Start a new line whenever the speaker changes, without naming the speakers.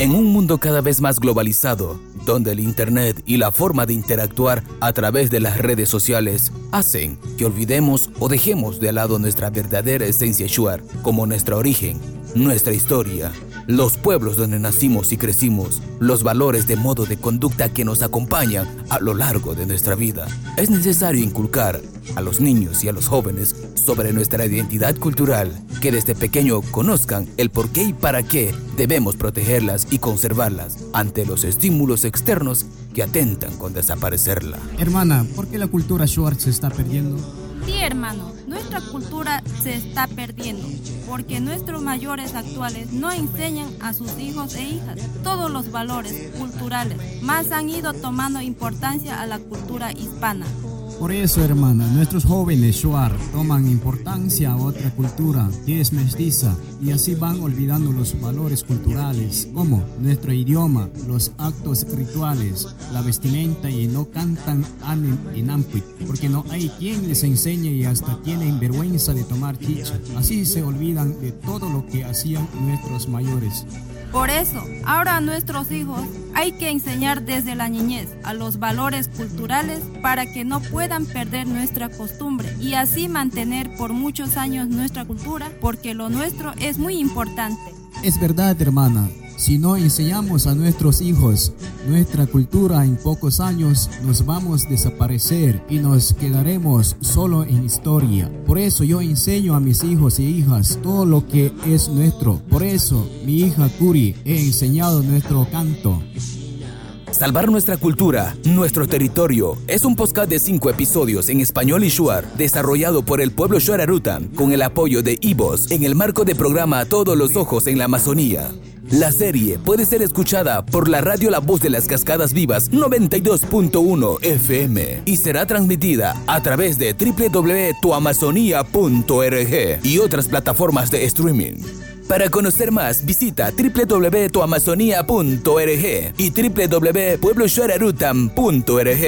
En un mundo cada vez más globalizado, donde el Internet y la forma de interactuar a través de las redes sociales hacen que olvidemos o dejemos de lado nuestra verdadera esencia shuar, como nuestro origen, nuestra historia, los pueblos donde nacimos y crecimos, los valores de modo de conducta que nos acompañan a lo largo de nuestra vida. Es necesario inculcar a los niños y a los jóvenes sobre nuestra identidad cultural, que desde pequeño conozcan el por qué y para qué debemos protegerlas y conservarlas ante los estímulos externos que atentan con desaparecerla.
Hermana, ¿por qué la cultura Schwartz se está perdiendo?
Sí, hermano, nuestra cultura se está perdiendo porque nuestros mayores actuales no enseñan a sus hijos e hijas todos los valores culturales, más han ido tomando importancia a la cultura hispana.
Por eso, hermana, nuestros jóvenes Shuar toman importancia a otra cultura que es mestiza y así van olvidando los valores culturales como nuestro idioma, los actos rituales, la vestimenta y no cantan anem en ampuit porque no hay quien les enseñe y hasta tienen vergüenza de tomar chicha. Así se olvidan de todo lo que hacían nuestros mayores.
Por eso, ahora a nuestros hijos hay que enseñar desde la niñez a los valores culturales para que no puedan perder nuestra costumbre y así mantener por muchos años nuestra cultura porque lo nuestro es muy importante.
Es verdad, hermana. Si no enseñamos a nuestros hijos nuestra cultura en pocos años, nos vamos a desaparecer y nos quedaremos solo en historia. Por eso yo enseño a mis hijos y hijas todo lo que es nuestro. Por eso mi hija Kuri he enseñado nuestro canto.
Salvar nuestra cultura, nuestro territorio, es un podcast de cinco episodios en español y shuar, desarrollado por el pueblo Shuararutan, con el apoyo de Ivos, en el marco de programa Todos los Ojos en la Amazonía. La serie puede ser escuchada por la radio La Voz de las Cascadas Vivas 92.1 FM y será transmitida a través de www.tuamazonia.org y otras plataformas de streaming. Para conocer más, visita www.tuamazonia.org y www.puebloshararutam.org.